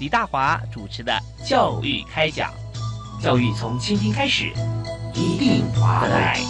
李大华主持的《教育开讲》，教育从倾听开始，一定华来。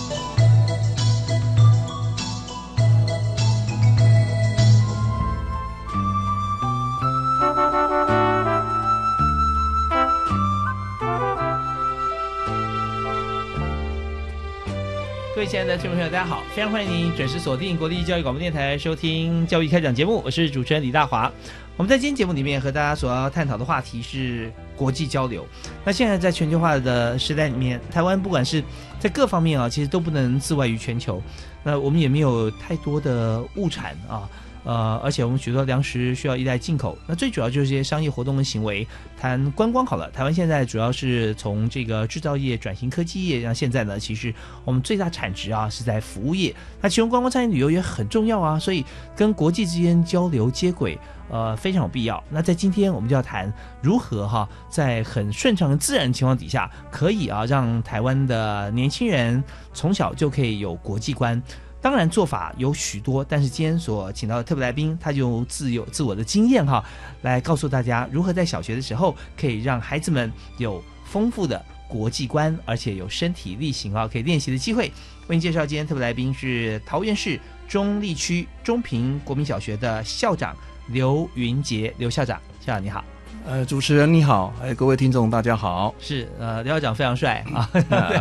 各位亲爱的听众朋友，大家好！非常欢迎您准时锁定国立教育广播电台收听《教育开讲》节目，我是主持人李大华。我们在今天节目里面和大家所要探讨的话题是国际交流。那现在在全球化的时代里面，台湾不管是在各方面啊，其实都不能自外于全球。那我们也没有太多的物产啊。呃，而且我们许多粮食需要依赖进口，那最主要就是这些商业活动的行为。谈观光好了，台湾现在主要是从这个制造业转型科技业，像现在呢，其实我们最大产值啊是在服务业。那其中观光餐饮旅游也很重要啊，所以跟国际之间交流接轨，呃，非常有必要。那在今天我们就要谈如何哈，在很顺畅的自然情况底下，可以啊让台湾的年轻人从小就可以有国际观。当然做法有许多，但是今天所请到的特别来宾，他就自有自我的经验哈，来告诉大家如何在小学的时候可以让孩子们有丰富的国际观，而且有身体力行啊，可以练习的机会。为您介绍今天特别来宾是桃园市中立区中平国民小学的校长刘云杰，刘校长，校长你好。呃，主持人你好，哎，各位听众大家好。是，呃，刘校长非常帅啊，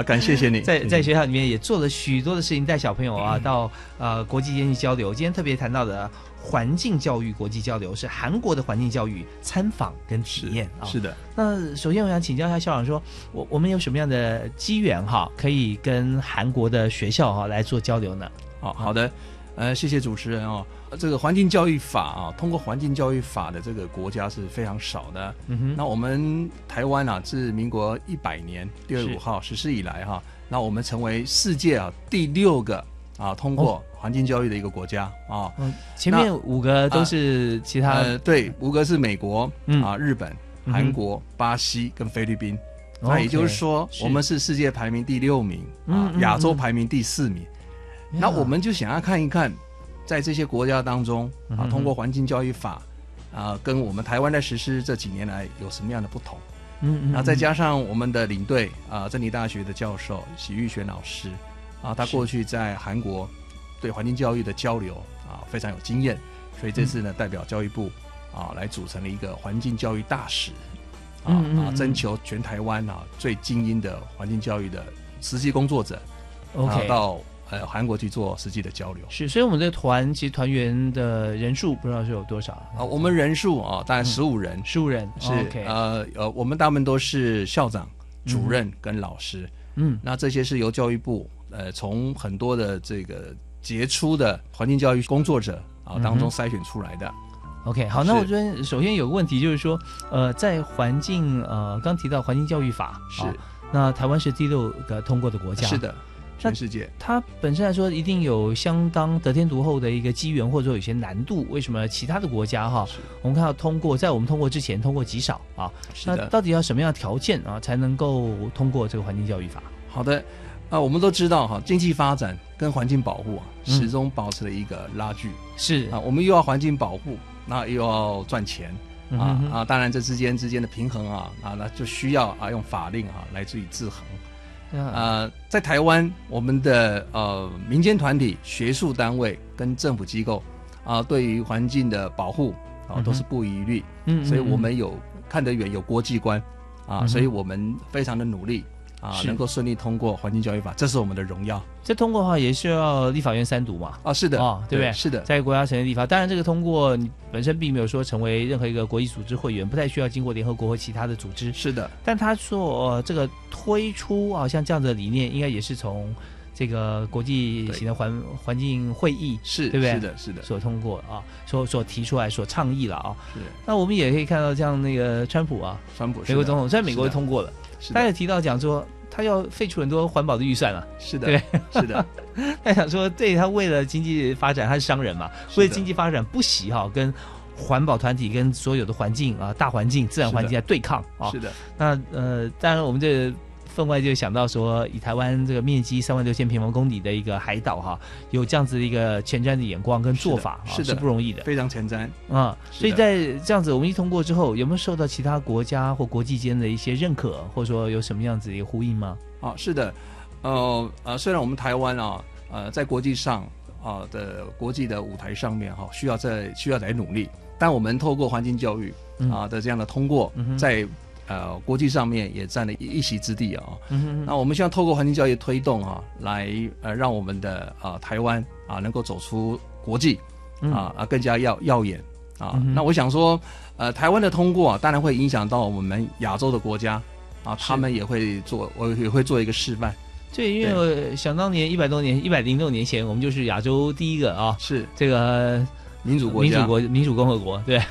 感谢谢你。在在学校里面也做了许多的事情，带小朋友啊到呃国际间去交流。今天特别谈到的环境教育国际交流，是韩国的环境教育参访跟体验啊。是的。那首先我想请教一下校长，说我我们有什么样的机缘哈，可以跟韩国的学校哈来做交流呢？哦好的，呃，谢谢主持人哦。这个环境教育法啊，通过环境教育法的这个国家是非常少的。嗯哼，那我们台湾啊，自民国一百年六月五号实施以来哈，那我们成为世界啊第六个啊通过环境教育的一个国家啊。嗯，前面五个都是其他。呃，对，五个是美国啊、日本、韩国、巴西跟菲律宾。那也就是说，我们是世界排名第六名啊，亚洲排名第四名。那我们就想要看一看。在这些国家当中啊，通过环境教育法啊，跟我们台湾在实施这几年来有什么样的不同？嗯嗯，那再加上我们的领队啊，真理大学的教授许玉璇老师啊，他过去在韩国对环境教育的交流啊非常有经验，所以这次呢代表教育部啊来组成了一个环境教育大使啊啊，征求全台湾啊最精英的环境教育的实际工作者，OK 到。呃，韩国去做实际的交流。是，所以我们这团其实团员的人数不知道是有多少啊？我们人数啊，大概十五人，十五人是呃呃，我们大部分都是校长、主任跟老师，嗯，那这些是由教育部呃从很多的这个杰出的环境教育工作者啊当中筛选出来的。OK，好，那我觉得首先有个问题就是说，呃，在环境呃刚提到环境教育法是，那台湾是第六个通过的国家，是的。全世界，它本身来说一定有相当得天独厚的一个机缘，或者说有些难度。为什么其他的国家哈，我们看到通过，在我们通过之前通过极少啊？那到底要什么样的条件啊，才能够通过这个环境教育法？好的，啊，我们都知道哈，经济发展跟环境保护啊，始终保持了一个拉锯。是啊，我们又要环境保护，那又要赚钱啊啊！当然这之间之间的平衡啊啊，那就需要啊用法令啊来自于制衡。呃，在台湾，我们的呃民间团体、学术单位跟政府机构啊，对于环境的保护啊，都是不遗余力。嗯，所以我们有看得远，有国际观啊，所以我们非常的努力。啊，能够顺利通过环境教育法，这是我们的荣耀。这通过的话，也需要立法院三读嘛？啊，是的，啊，对不对？是的，在国家成立立法，当然这个通过你本身并没有说成为任何一个国际组织会员，不太需要经过联合国和其他的组织。是的，但他说这个推出啊，像这样的理念，应该也是从。这个国际型的环环境会议是，对不对？是的，是的，所通过啊，所所提出来，所倡议了啊。是。那我们也可以看到，像那个川普啊，川普美国总统，虽然美国通过了，他也提到讲说，他要废除很多环保的预算啊。是的，对，是的。他想说，对他为了经济发展，他是商人嘛，为了经济发展不惜哈跟环保团体跟所有的环境啊大环境自然环境在对抗啊。是的。那呃，当然我们这。分外就想到说，以台湾这个面积三万六千平方公里的一个海岛哈，有这样子的一个前瞻的眼光跟做法，是是不容易的，非常前瞻。啊。所以在这样子我们一通过之后，有没有受到其他国家或国际间的一些认可，或者说有什么样子的一个呼应吗？啊，是的，呃呃，虽然我们台湾啊，呃，在国际上啊的国际的舞台上面哈，需要在需要来努力，但我们透过环境教育啊的这样的通过，在呃，国际上面也占了一一席之地啊。那我们希望透过环境教育推动啊，来呃让我们的啊台湾啊能够走出国际啊啊更加耀耀眼啊。那我想说，呃，台湾的通过啊，当然会影响到我们亚洲的国家啊，他们也会做，我也会做一个示范。对，因为想当年一百多年，一百零六年前，我们就是亚洲第一个啊，是这个。民主国家。民主国民主共和国，对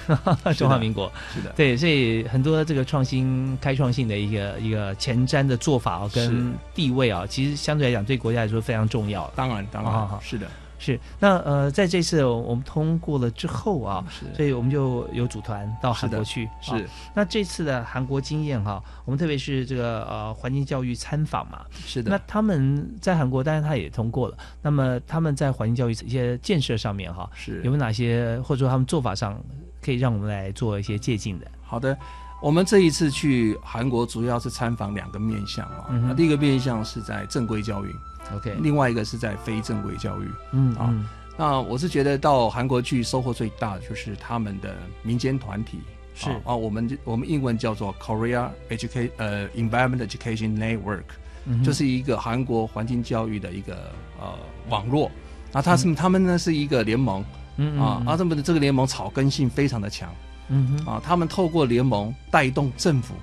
中华民国。是的，对，所以很多这个创新开创性的一个一个前瞻的做法啊，跟地位啊，其实相对来讲对国家来说非常重要。当然，当然，是的。是，那呃，在这次我们通过了之后啊，所以我们就有组团到韩国去。是，那这次的韩国经验哈，我们特别是这个呃环境教育参访嘛，是的。那他们在韩国，当然他也通过了。那么他们在环境教育一些建设上面哈，是有没有哪些或者说他们做法上可以让我们来做一些借鉴的？好的，我们这一次去韩国主要是参访两个面向啊，那第一个面向是在正规教育。OK，另外一个是在非正规教育，嗯啊，那我是觉得到韩国去收获最大的就是他们的民间团体。是。啊，我们我们英文叫做 Korea Education 呃 Environment Education Network，就是一个韩国环境教育的一个呃网络，那他是他们呢是一个联盟，嗯啊，啊他们的这个联盟草根性非常的强，嗯哼。啊，他们透过联盟带动政府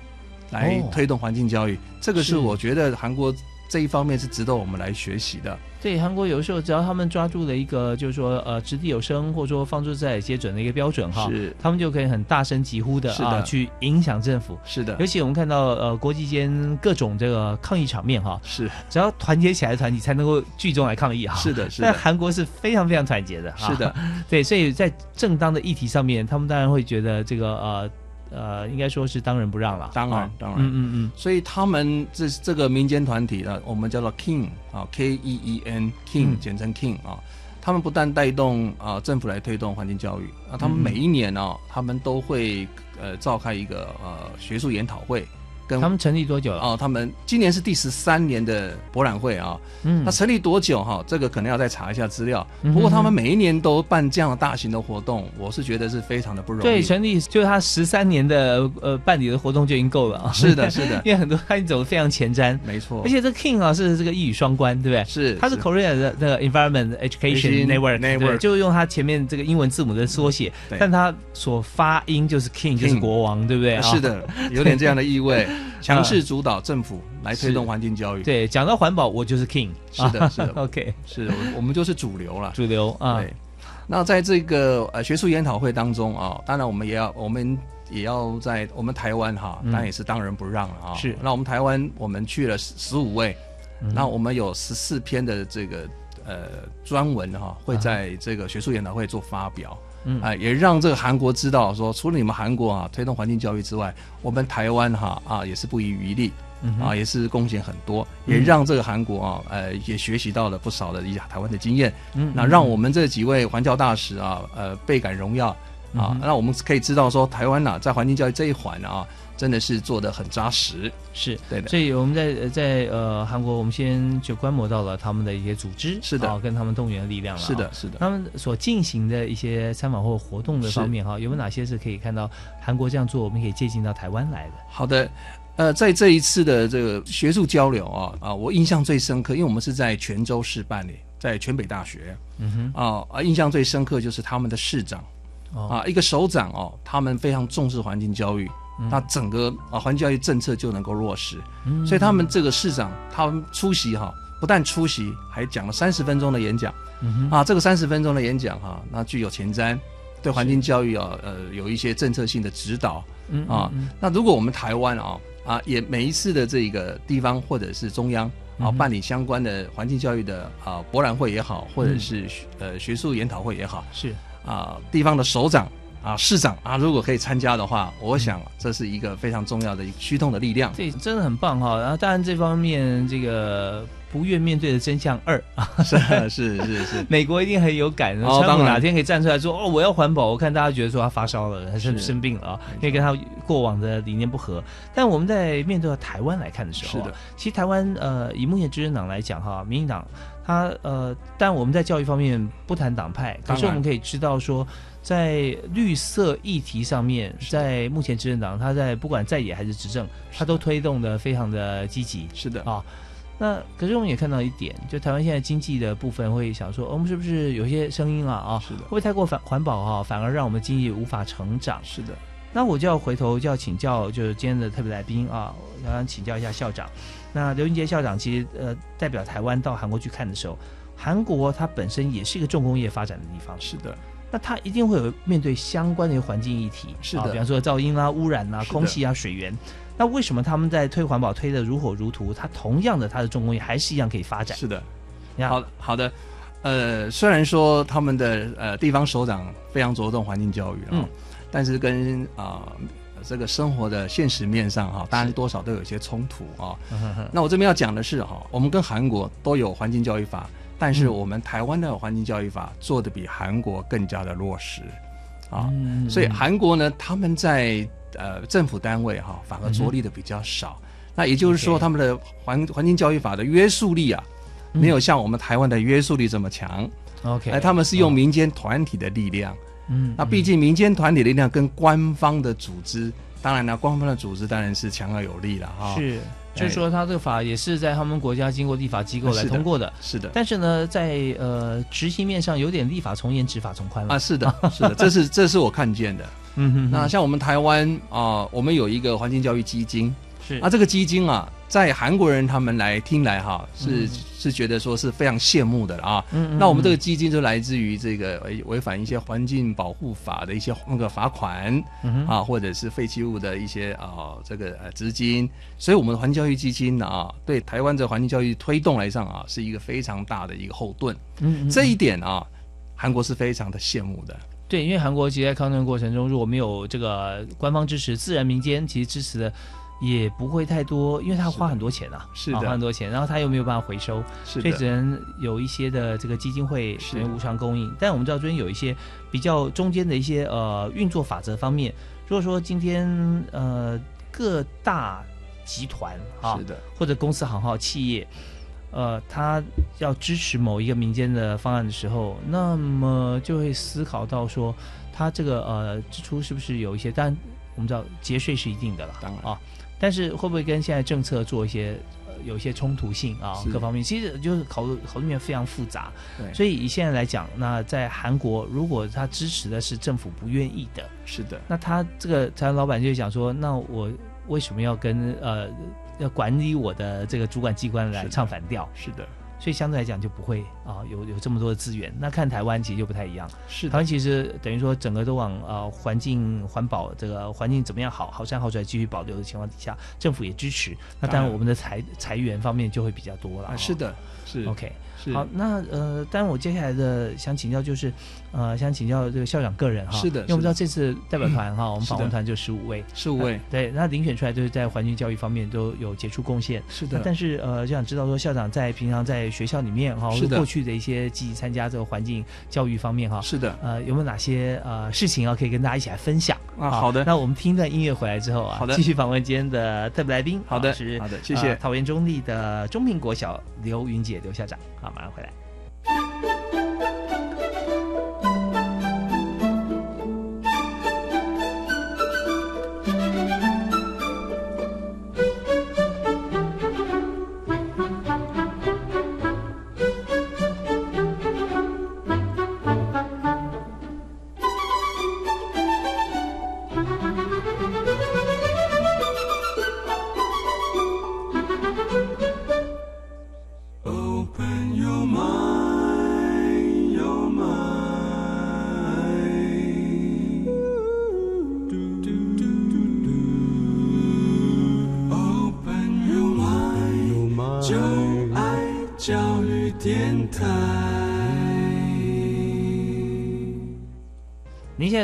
来推动环境教育，这个是。我觉得韩国。这一方面是值得我们来学习的。对，韩国有时候只要他们抓住了一个，就是说呃，掷地有声，或者说放诸四海皆准的一个标准哈，是，他们就可以很大声疾呼的啊，去影响政府。是的，尤其我们看到呃，国际间各种这个抗议场面哈，是，只要团结起来的团体才能够聚众来抗议哈。是的，是的。但韩国是非常非常团结的。是的，对，所以在正当的议题上面，他们当然会觉得这个呃。呃，应该说是当仁不让了。当然，当然，嗯嗯嗯。所以他们这这个民间团体呢，我们叫做 King 啊，K E E N King，简称 King 啊。他们不但带动啊政府来推动环境教育啊，他们每一年呢，他们都会呃召开一个呃学术研讨会。他们成立多久了？哦，他们今年是第十三年的博览会啊。嗯，那成立多久哈？这个可能要再查一下资料。不过他们每一年都办这样的大型的活动，我是觉得是非常的不容易。对，成立就是他十三年的呃办理的活动就已经够了啊。是的，是的，因为很多他走的非常前瞻，没错。而且这 King 啊是这个一语双关，对不对？是，他是 Korea 的那个 Environment Education Network，对，就用他前面这个英文字母的缩写，但他所发音就是 King，就是国王，对不对？是的，有点这样的意味，强势主。主导政府来推动环境教育。对，讲到环保，我就是 king。是的，是的。OK，是，我们就是主流了。主流啊。对。那在这个呃学术研讨会当中啊，当然我们也要，我们也要在我们台湾哈，当然也是当仁不让了啊。是。那我们台湾，我们去了十十五位，那我们有十四篇的这个呃专文哈，会在这个学术研讨会做发表。嗯啊，也让这个韩国知道说，除了你们韩国啊推动环境教育之外，我们台湾哈啊也是不遗余力，啊也是贡献很多，也让这个韩国啊呃也学习到了不少的一台湾的经验。嗯，那让我们这几位环教大使啊呃倍感荣耀啊，那我们可以知道说，台湾呐在环境教育这一环啊。真的是做的很扎实，是对的。所以我们在在呃韩国，我们先就观摩到了他们的一些组织，是的，跟他们动员的力量了。是的，是的。他们所进行的一些参访或活动的方面哈，有没有哪些是可以看到韩国这样做，我们可以借鉴到台湾来的？好的，呃，在这一次的这个学术交流啊啊，我印象最深刻，因为我们是在泉州市办理，在泉北大学，嗯哼啊啊，印象最深刻就是他们的市长啊，一个首长哦，他们非常重视环境教育。那整个啊环境教育政策就能够落实，所以他们这个市长他们出席哈，不但出席，还讲了三十分钟的演讲。啊，这个三十分钟的演讲哈，那具有前瞻，对环境教育啊，呃，有一些政策性的指导。啊，那如果我们台湾啊啊，也每一次的这个地方或者是中央啊办理相关的环境教育的啊博览会也好，或者是呃学术研讨会也好，是。啊，地方的首长。啊，市长啊，如果可以参加的话，我想这是一个非常重要的驱动的力量。对真的很棒哈。然后，当然这方面这个不愿面对的真相二 啊，是是是是，美国一定很有感。川普哪天可以站出来说哦，我要环保？我看大家觉得说他发烧了，还是生病了啊？因为跟他过往的理念不合。但我们在面对台湾来看的时候，是的，其实台湾呃，以目前执政党来讲哈，民进党他呃，但我们在教育方面不谈党派，可是我们可以知道说。在绿色议题上面，在目前执政党，他在不管在野还是执政，他都推动的非常的积极。是的啊，那可是我们也看到一点，就台湾现在经济的部分会想说，我们是不是有些声音啊啊，是的，会不会太过反环保啊，反而让我们经济无法成长？是的。那我就要回头就要请教，就是今天的特别来宾啊，我想请教一下校长。那刘云杰校长其实呃代表台湾到韩国去看的时候，韩国它本身也是一个重工业发展的地方。是的。那他一定会有面对相关的环境议题，是的，比方说噪音啊、污染啊、空气啊、水源。那为什么他们在推环保推的如火如荼？它同样的，它的重工业还是一样可以发展。是的，好好的，呃，虽然说他们的呃地方首长非常着重环境教育啊，但是跟啊这个生活的现实面上哈，当然多少都有一些冲突啊。那我这边要讲的是哈，我们跟韩国都有环境教育法。但是我们台湾的环境教育法做的比韩国更加的落实，啊，所以韩国呢，他们在呃政府单位哈反而着力的比较少。那也就是说，他们的环环境教育法的约束力啊，没有像我们台湾的约束力这么强。OK，哎，他们是用民间团体的力量。嗯，那毕竟民间团体的力量跟官方的组织，当然呢，官方的组织当然是强而有力了哈。是。就是说，他这个法也是在他们国家经过立法机构来通过的，是的。但是呢，在呃执行面上有点立法从严，执法从宽了啊。是的，是的，这是这是我看见的。嗯哼。那像我们台湾啊，我们有一个环境教育基金。是啊，这个基金啊，在韩国人他们来听来哈，是是觉得说是非常羡慕的啊。嗯那我们这个基金就来自于这个违违反一些环境保护法的一些那个罚款啊，或者是废弃物的一些啊这个呃资金，所以我们的环境教育基金呢啊，对台湾的环境教育推动来上啊，是一个非常大的一个后盾。嗯。这一点啊，韩国是非常的羡慕的。对，因为韩国其实在抗争过程中，如果没有这个官方支持，自然民间其实支持的。也不会太多，因为他花很多钱啊，是的，花很多钱，然后他又没有办法回收，所以只能有一些的这个基金会是无偿供应。但我们知道，中间有一些比较中间的一些呃运作法则方面，如果说今天呃各大集团啊，是的，或者公司行号企业，呃，他要支持某一个民间的方案的时候，那么就会思考到说，他这个呃支出是不是有一些？但我们知道节税是一定的了，当然啊。但是会不会跟现在政策做一些呃有一些冲突性啊？各方面其实就是考虑考虑面非常复杂。对，所以以现在来讲，那在韩国，如果他支持的是政府不愿意的，是的，那他这个台湾老板就会讲说，那我为什么要跟呃要管理我的这个主管机关来唱反调？是的。所以相对来讲就不会啊有有这么多的资源。那看台湾其实就不太一样。是台湾其实等于说整个都往呃环境环保这个环境怎么样好好山好水继续保留的情况底下，政府也支持。那当然我们的财财源方面就会比较多了。是的，是 OK。好，那呃，当然我接下来的想请教就是，呃，想请教这个校长个人哈，是的，因为我们知道这次代表团哈，我们访问团就十五位，十五位，对，那遴选出来就是在环境教育方面都有杰出贡献，是的。但是呃，就想知道说校长在平常在学校里面哈，或者过去的一些积极参加这个环境教育方面哈，是的，呃，有没有哪些呃事情啊可以跟大家一起来分享？啊？好的，那我们听一段音乐回来之后啊，好的，继续访问今天的特别来宾，好的，是好的，谢谢。桃园中立的中平国小刘云姐刘校长，好，马上回来。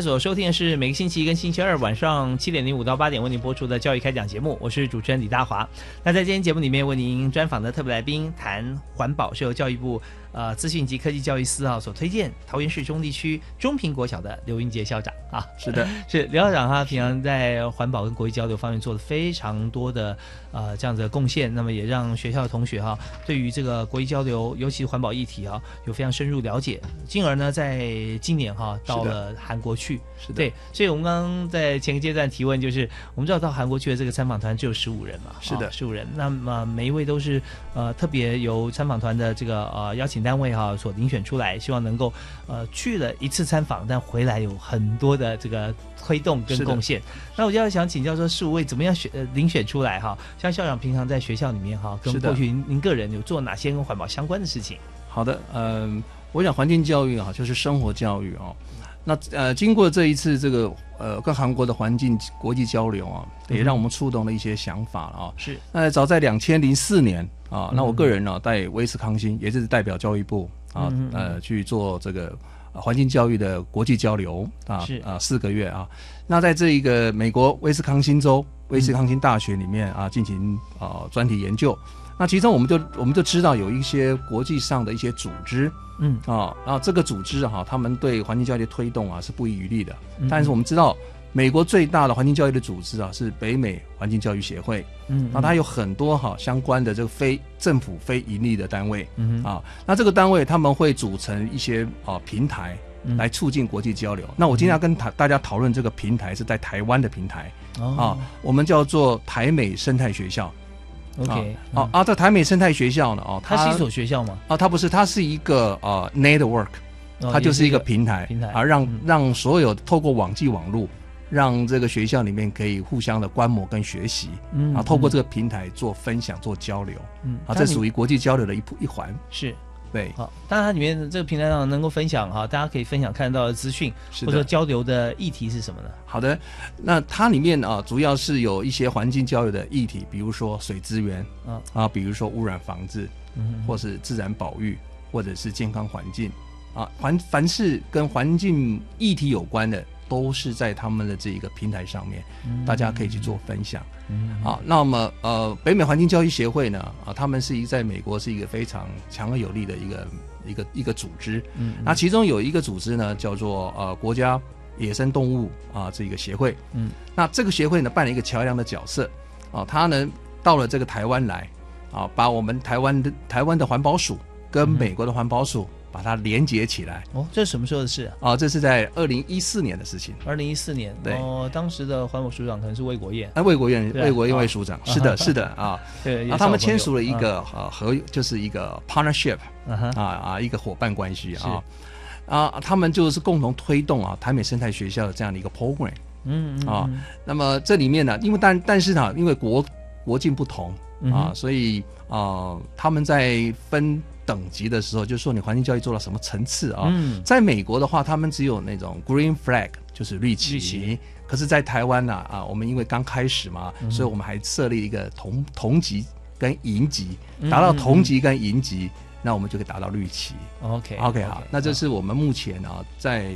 所收听的是每个星期一跟星期二晚上七点零五到八点为您播出的教育开讲节目，我是主持人李大华。那在今天节目里面为您专访的特别来宾谈环保，是由教育部。呃，资讯及科技教育司啊所推荐桃园市中地区中平国小的刘英杰校长啊，是的，是刘校长他平常在环保跟国际交流方面做了非常多的呃这样子的贡献，那么也让学校的同学哈对于这个国际交流，尤其环保议题啊有非常深入了解，进而呢在今年哈到了韩国去，是的，对，所以我们刚刚在前个阶段提问就是，我们知道到韩国去的这个参访团只有十五人嘛，是的，十五人，那么每一位都是呃特别由参访团的这个呃邀请。单位哈所遴选出来，希望能够呃去了一次参访，但回来有很多的这个推动跟贡献。那我就要想请教说，十五位怎么样选呃遴选出来哈？像校长平常在学校里面哈，跟过去您个人有做哪些跟环保相关的事情？好的，嗯，我想环境教育啊，就是生活教育哦。那呃，经过这一次这个呃跟韩国的环境国际交流啊，也让我们触动了一些想法了啊。是，那早在两千零四年。啊，那我个人呢，在威斯康星，也就是代表教育部啊，呃，去做这个环境教育的国际交流啊，是啊，四个月啊。那在这一个美国威斯康星州威斯康星大学里面啊，进行啊专题研究。那其中我们就我们就知道有一些国际上的一些组织，嗯啊，然后这个组织哈，他们对环境教育的推动啊是不遗余力的。但是我们知道。美国最大的环境教育的组织啊，是北美环境教育协会。嗯，那它有很多哈相关的这个非政府、非盈利的单位。嗯啊，那这个单位他们会组成一些啊平台，来促进国际交流。那我今天要跟大家讨论这个平台是在台湾的平台。啊，我们叫做台美生态学校。OK，啊啊，这台美生态学校呢，哦，它是一所学校吗？啊，它不是，它是一个啊 network，它就是一个平台，平台啊，让让所有透过网际网络。让这个学校里面可以互相的观摩跟学习，嗯，啊，透过这个平台做分享、做交流，嗯，啊，这属于国际交流的一一环，是，对，好，当然它里面这个平台上能够分享哈，大家可以分享看到的资讯，或者说交流的议题是什么呢？好的，那它里面啊，主要是有一些环境交流的议题，比如说水资源，啊啊，比如说污染防治，嗯，或是自然保育，或者是健康环境，啊，环凡是跟环境议题有关的。都是在他们的这一个平台上面，大家可以去做分享。啊，那么呃，北美环境教育协会呢，啊，他们是一在美国是一个非常强而有力的一个一个一个组织。嗯，那其中有一个组织呢，叫做呃国家野生动物啊这个协会。嗯，那这个协会呢，扮演一个桥梁的角色。啊，他呢到了这个台湾来，啊，把我们台湾的台湾的环保署跟美国的环保署。把它连接起来哦，这是什么时候的事啊？这是在二零一四年的事情。二零一四年，对，哦，当时的环保署长可能是魏国燕。哎，魏国燕，魏国燕魏署长，是的，是的 啊。对，他们签署了一个呃合，就是一个 partnership，啊啊，一个伙伴关系啊。啊，他们就是共同推动啊台美生态学校的这样的一个 program。嗯啊，那么这里面呢，因为但但是呢，因为国国境不同啊，所以啊，他们在分。等级的时候，就是说你环境教育做到什么层次啊？在美国的话，他们只有那种 green flag，就是绿旗。绿旗。可是，在台湾呢，啊，我们因为刚开始嘛，所以我们还设立一个同同级跟银级，达到同级跟银级，那我们就可以达到绿旗。OK，OK，好，那这是我们目前啊，在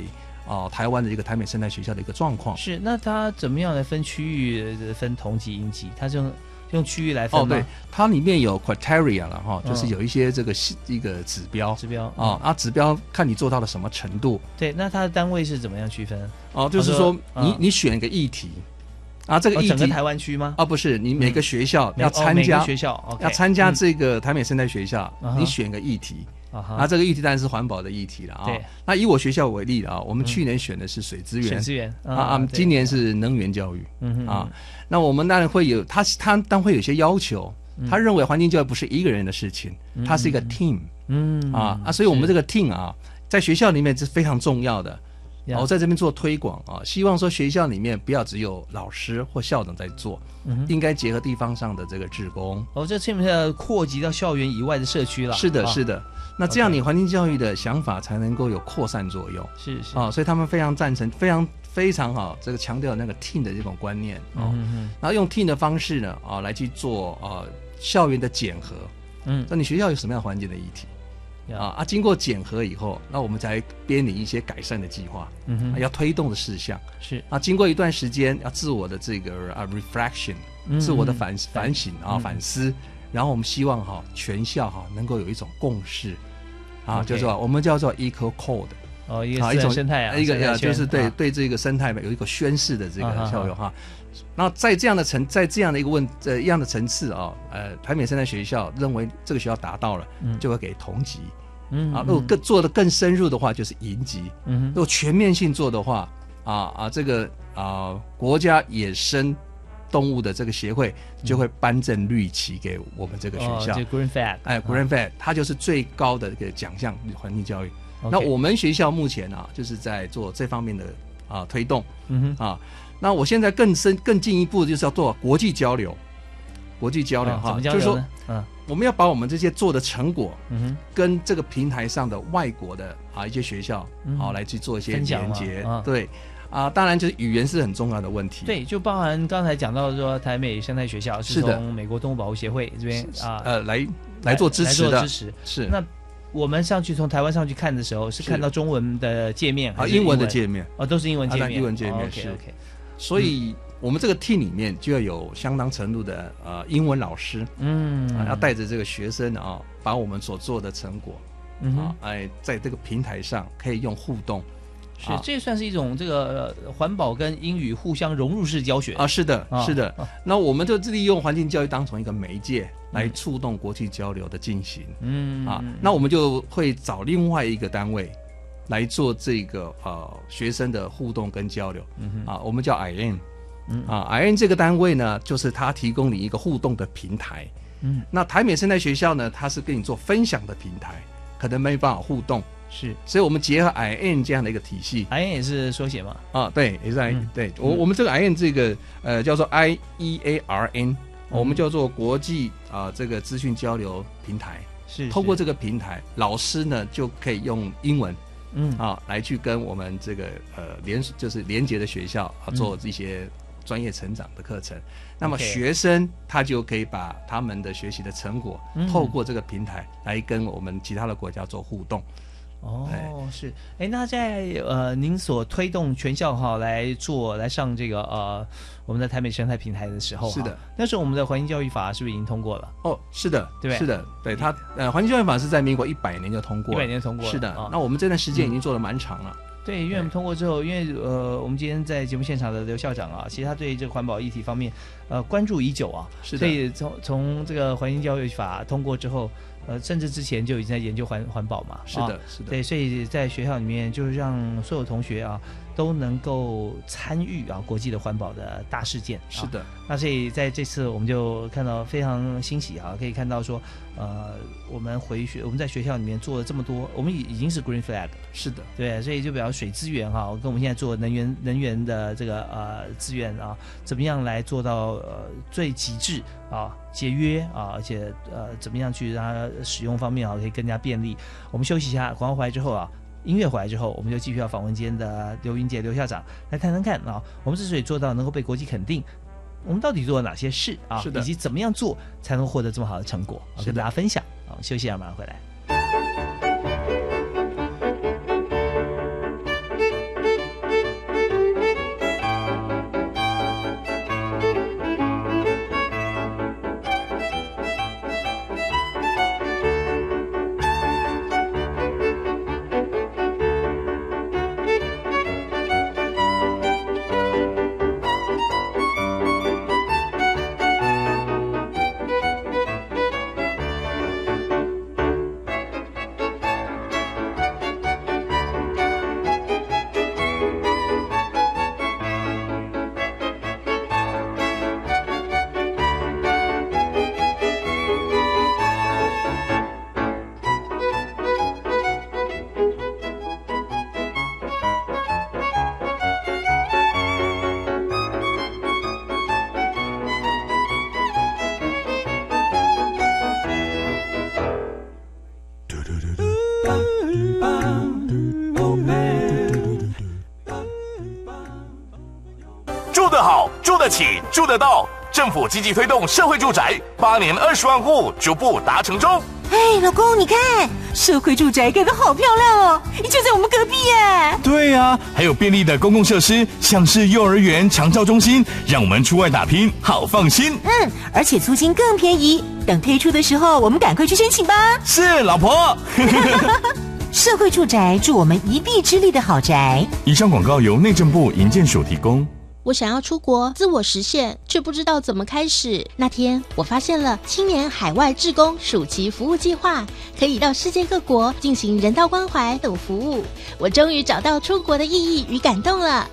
啊台湾的一个台美生态学校的一个状况。是，那它怎么样来分区域分同级、银级？它就。用区域来分哦，对，它里面有 criteria 了哈，就是有一些这个一个指标，指标啊啊，指标看你做到了什么程度。对，那它的单位是怎么样区分？哦，就是说你你选个议题，啊，这个议题台湾区吗？啊，不是，你每个学校要参加学校要参加这个台美生态学校，你选个议题。啊，那这个议题当然是环保的议题了啊。对，那以我学校为例啊，我们去年选的是水资源，水资源啊啊，今年是能源教育。嗯啊，那我们当然会有他他当然会有些要求，他认为环境教育不是一个人的事情，它是一个 team。嗯。啊啊，所以我们这个 team 啊，在学校里面是非常重要的。我在这边做推广啊，希望说学校里面不要只有老师或校长在做，应该结合地方上的这个职工。哦，这是不是扩及到校园以外的社区了。是的，是的。那这样你环境教育的想法才能够有扩散作用。是是啊，所以他们非常赞成，非常非常好，这个强调那个 team 的这种观念哦。然后用 team 的方式呢啊来去做啊校园的检核嗯，那你学校有什么样环境的议题？啊啊！经过检核以后，那我们才编拟一些改善的计划，嗯哼，要推动的事项。是。啊。经过一段时间，要自我的这个啊 reflection，自我的反反省啊反思，然后我们希望哈全校哈能够有一种共识。啊，就是说我们叫做 eco code 哦，一种生态啊，一个就是对对这个生态有一个宣誓的这个效用哈。那在这样的层，在这样的一个问这样的层次啊，呃，台美生态学校认为这个学校达到了，就会给同级。嗯啊，如果更做的更深入的话，就是银级。嗯，如果全面性做的话，啊啊，这个啊国家野生动物的这个协会就会颁证绿旗给我们这个学校。哦，Green Flag。哎，Green Flag，它就是最高的一个奖项，环境教育。那我们学校目前啊，就是在做这方面的啊推动。嗯哼。啊，那我现在更深、更进一步，就是要做国际交流。国际交流哈，就是说，嗯。我们要把我们这些做的成果，嗯哼，跟这个平台上的外国的啊一些学校，好来去做一些连接，对，啊，当然就是语言是很重要的问题，对，就包含刚才讲到说台美生态学校是从美国动物保护协会这边啊，呃，来来做支持的，支持。是。那我们上去从台湾上去看的时候，是看到中文的界面啊，英文的界面。啊，都是英文界面，英文界面是，OK，所以。我们这个 team 里面就要有相当程度的呃英文老师，嗯，要带着这个学生啊，把我们所做的成果，啊，哎，在这个平台上可以用互动，是，这算是一种这个环保跟英语互相融入式教学。啊，是的，是的。那我们就利用环境教育当成一个媒介来触动国际交流的进行，嗯，啊，那我们就会找另外一个单位来做这个呃学生的互动跟交流，嗯啊，我们叫 I N。嗯啊，I N 这个单位呢，就是它提供你一个互动的平台。嗯，那台美生态学校呢，它是跟你做分享的平台，可能没办法互动。是，所以我们结合 I N 这样的一个体系，I N 也是缩写嘛？啊，对，也是 IN。对我我们这个 I N 这个呃叫做 I E A R N，我们叫做国际啊这个资讯交流平台。是，透过这个平台，老师呢就可以用英文，嗯啊来去跟我们这个呃联就是连接的学校啊做一些。专业成长的课程，那么学生他就可以把他们的学习的成果透过这个平台来跟我们其他的国家做互动。哦，是，哎，那在呃您所推动全校哈来做来上这个呃我们的台美生态平台的时候，是的，那时候我们的环境教育法是不是已经通过了？哦，是的，对，是的，对它呃环境教育法是在民国一百年就通过，一百年通过，是的。那我们这段时间已经做了蛮长了。对，因为我们通过之后，因为呃，我们今天在节目现场的刘校长啊，其实他对这个环保议题方面，呃，关注已久啊，是的。所以从从这个环境教育法通过之后，呃，甚至之前就已经在研究环环保嘛，是的，是的。对，所以在学校里面，就是让所有同学啊。都能够参与啊国际的环保的大事件，是的。那所以在这次我们就看到非常欣喜啊，可以看到说，呃，我们回学我们在学校里面做了这么多，我们已已经是 Green Flag，是的，对，所以就比较水资源哈，跟我们现在做能源能源的这个呃资源啊，怎么样来做到呃最极致啊节约啊，而且呃怎么样去让它使用方面啊可以更加便利。我们休息一下，广告回来之后啊。音乐回来之后，我们就继续要访问今天的刘云杰刘校长来谈谈看啊，我们之所以做到能够被国际肯定，我们到底做了哪些事啊？是的，以及怎么样做才能获得这么好的成果？我跟大家分享啊，休息一下，马上回来。政府积极推动社会住宅，八年二十万户逐步达成中。哎，老公，你看社会住宅盖得好漂亮哦，就在我们隔壁耶。对呀，还有便利的公共设施，像是幼儿园、长照中心，让我们出外打拼好放心。嗯，而且租金更便宜。等推出的时候，我们赶快去申请吧。是，老婆。社会住宅，助我们一臂之力的好宅。以上广告由内政部营建署提供。我想要出国自我实现，却不知道怎么开始。那天我发现了青年海外志工暑期服务计划，可以到世界各国进行人道关怀等服务。我终于找到出国的意义与感动了。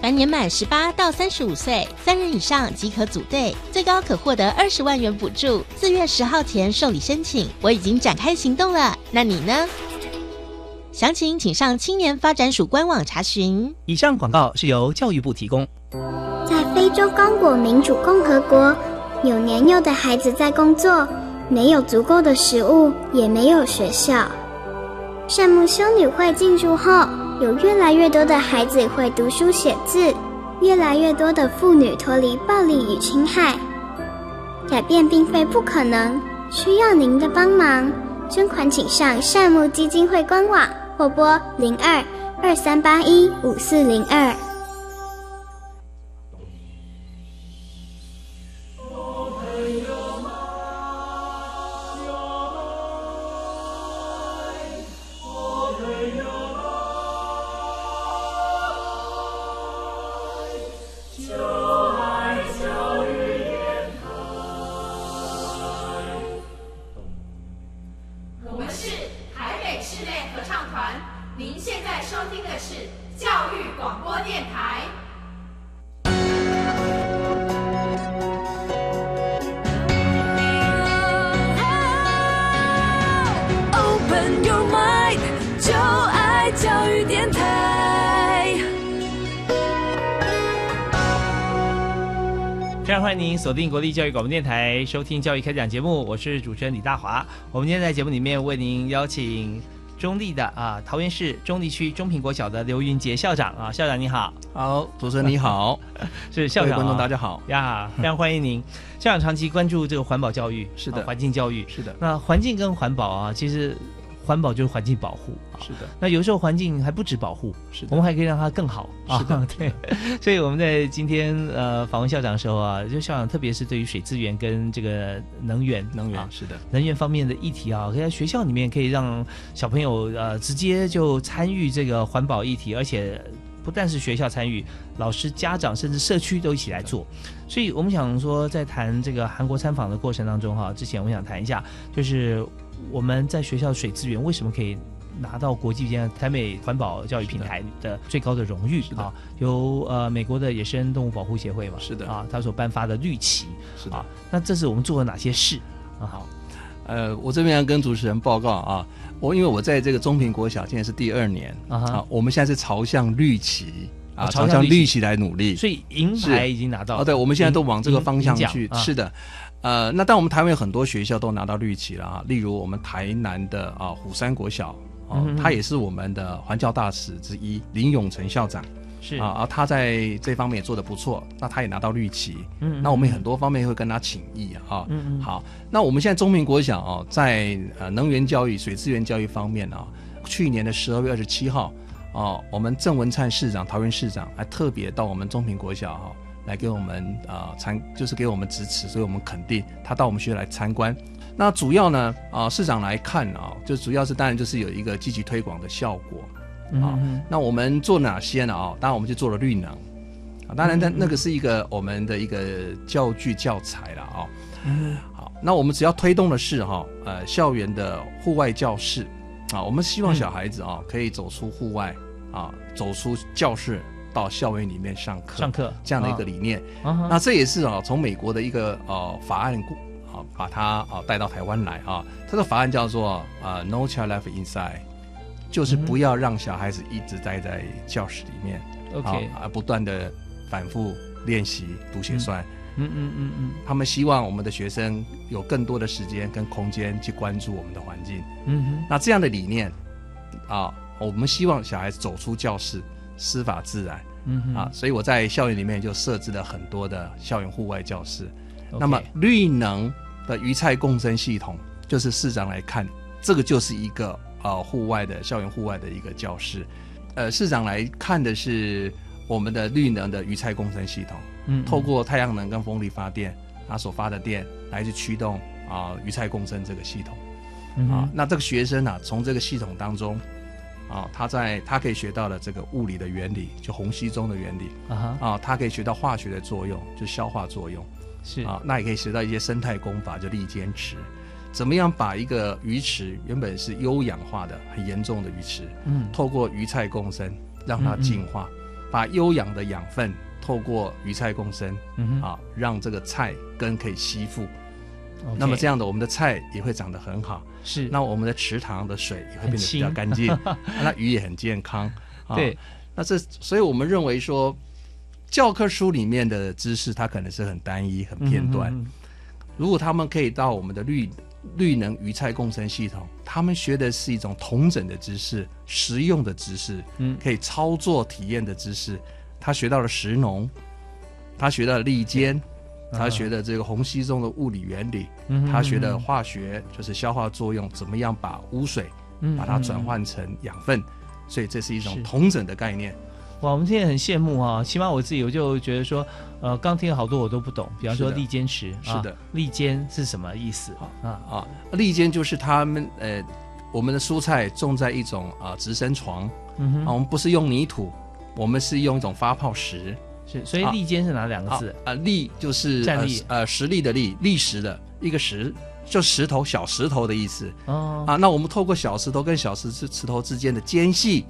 凡年满十八到三十五岁，三人以上即可组队，最高可获得二十万元补助。四月十号前受理申请，我已经展开行动了。那你呢？详情请上青年发展署官网查询。以上广告是由教育部提供。在非洲刚果民主共和国，有年幼的孩子在工作，没有足够的食物，也没有学校。善牧修女会进驻后，有越来越多的孩子会读书写字，越来越多的妇女脱离暴力与侵害。改变并非不可能，需要您的帮忙。捐款请上善牧基金会官网。或拨零二二三八一五四零二。锁定国立教育广播电台收听教育开讲节目，我是主持人李大华。我们今天在节目里面为您邀请中立的啊桃园市中立区中平国小的刘云杰校长啊，校长你好，好，主持人你好，是校长，观众大家好呀，非常欢迎您。校长长期关注这个环保教育，是的，环境教育是的，那环境跟环保啊，其实。环保就是环境保护，是的。那有时候环境还不止保护，是的，我们还可以让它更好啊。对，所以我们在今天呃访问校长的时候啊，就校长特别是对于水资源跟这个能源，能源是的，能源方面的议题啊，在学校里面可以让小朋友呃直接就参与这个环保议题，而且不但是学校参与，老师、家长甚至社区都一起来做。所以我们想说，在谈这个韩国参访的过程当中哈，之前我们想谈一下，就是。我们在学校水资源为什么可以拿到国际间台美环保教育平台的最高的荣誉？啊？由呃美国的野生动物保护协会嘛，是的。啊，他所颁发的绿旗。是的。那这是我们做了哪些事？啊？好，呃，我这边要跟主持人报告啊，我因为我在这个中平国小现在是第二年啊，我们现在是朝向绿旗啊，朝向绿旗。来努力，所以银牌已经拿到哦，对，我们现在都往这个方向去，是的。呃，那但我们台湾有很多学校都拿到绿旗了啊，例如我们台南的啊虎山国小，哦，他也是我们的环教大使之一林永成校长，是。啊，而他在这方面也做得不错，那他也拿到绿旗，嗯，那我们很多方面会跟他请益啊，嗯嗯，好，那我们现在中平国小哦，在呃能源教育、水资源教育方面啊，去年的十二月二十七号，哦，我们郑文灿市长、桃园市长还特别到我们中平国小哈。来给我们啊参，就是给我们支持，所以我们肯定他到我们学校来参观。那主要呢啊市长来看啊，就主要是当然就是有一个积极推广的效果啊。那我们做哪些呢啊？当然我们就做了绿能啊，当然那那个是一个我们的一个教具教材了啊。好，那我们只要推动的是哈呃校园的户外教室啊，我们希望小孩子啊可以走出户外啊，走出教室。到校园里面上课，上课这样的一个理念，那这也是啊，从美国的一个呃法案啊，把它啊带到台湾来啊。它的法案叫做啊 No Child Left Inside，就是不要让小孩子一直待在教室里面，OK，啊不断的反复练习读写算。嗯嗯嗯嗯，他们希望我们的学生有更多的时间跟空间去关注我们的环境。嗯哼，那这样的理念啊，我们希望小孩子走出教室。师法自然，嗯啊，所以我在校园里面就设置了很多的校园户外教室。那么绿能的鱼菜共生系统，就是市长来看，这个就是一个呃户外的校园户外的一个教室。呃，市长来看的是我们的绿能的鱼菜共生系统，嗯，透过太阳能跟风力发电，它所发的电来去驱动啊鱼菜共生这个系统。啊，那这个学生啊，从这个系统当中。啊，他在他可以学到了这个物理的原理，就虹吸中的原理。啊，啊，他可以学到化学的作用，就消化作用，是。啊，那也可以学到一些生态功法，就立坚持，怎么样把一个鱼池原本是优氧化的很严重的鱼池，嗯，透过鱼菜共生让它进化，把优氧的养分透过鱼菜共生，嗯啊，让这个菜根可以吸附。那么这样的，我们的菜也会长得很好。是，那我们的池塘的水也会变得比较干净，那鱼也很健康。对，那这，所以我们认为说，教科书里面的知识它可能是很单一、很片段。如果他们可以到我们的绿绿能鱼菜共生系统，他们学的是一种同整的知识、实用的知识，嗯，可以操作体验的知识。他学到了食农，他学到了利坚。他学的这个虹吸中的物理原理，他学的化学就是消化作用，怎么样把污水把它转换成养分，所以这是一种同整的概念。哇，我们现在很羡慕啊！起码我自己我就觉得说，呃，刚听了好多我都不懂，比方说利坚池，是的，利坚是什么意思啊？啊，利坚就是他们呃，我们的蔬菜种在一种啊直升床，啊，我们不是用泥土，我们是用一种发泡石。是，所以利坚是哪两个字？啊，利就是站立，呃，实力的力，砾石的一个石，就石头，小石头的意思。哦，啊，那我们透过小石头跟小石石石头之间的间隙，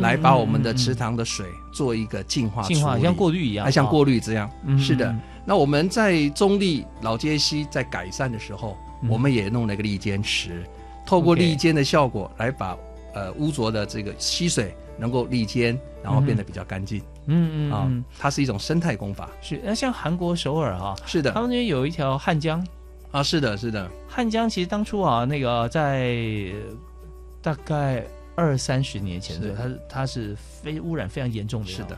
来把我们的池塘的水做一个净化，净化像过滤一样，还像过滤这样。是的，那我们在中立老街西在改善的时候，我们也弄了一个利坚池，透过利间的效果来把呃污浊的这个溪水能够利间，然后变得比较干净。嗯嗯啊，它是一种生态功法。是那像韩国首尔啊，是的，他们那边有一条汉江啊，是的，是的。汉江其实当初啊，那个在大概二三十年前，对，它它是非污染非常严重的。是的。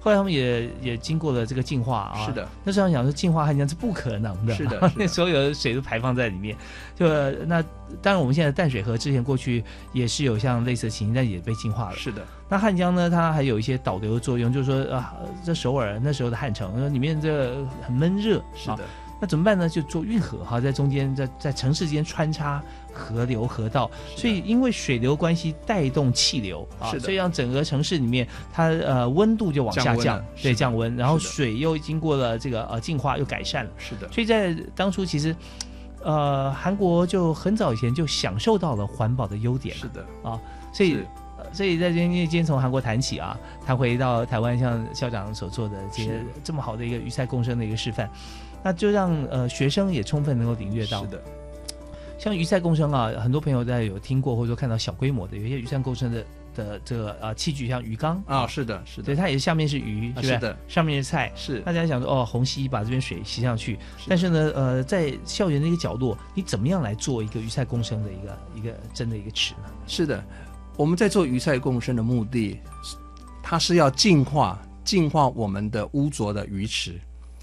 后来他们也也经过了这个净化啊，是的。那时候想说净化汉江是不可能的，是的，那所有的水都排放在里面。就那当然我们现在淡水河之前过去也是有像类似的情形，但也被净化了。是的。那汉江呢，它还有一些导流的作用，就是说啊，这首尔那时候的汉城，里面这很闷热，是的。那怎么办呢？就做运河哈，在中间在在城市间穿插河流河道，所以因为水流关系带动气流啊，所以让整个城市里面它呃温度就往下降，对降温，然后水又经过了这个呃净化又改善了，是的。所以在当初其实呃韩国就很早以前就享受到了环保的优点，是的。啊，所以所以在今天今天从韩国谈起啊，他回到台湾像校长所做的这些这么好的一个鱼菜共生的一个示范。那就让呃学生也充分能够领略到，是的，像鱼菜共生啊，很多朋友在有听过或者说看到小规模的有一些鱼菜共生的的这个呃器具，像鱼缸。啊，是的，是的，对，它也是下面是鱼，是的，上面是菜，是。大家想说哦，虹吸把这边水吸上去，但是呢，呃，在校园的一个角落，你怎么样来做一个鱼菜共生的一个一个真的一个池呢？是的，我们在做鱼菜共生的目的，它是要净化净化我们的污浊的鱼池。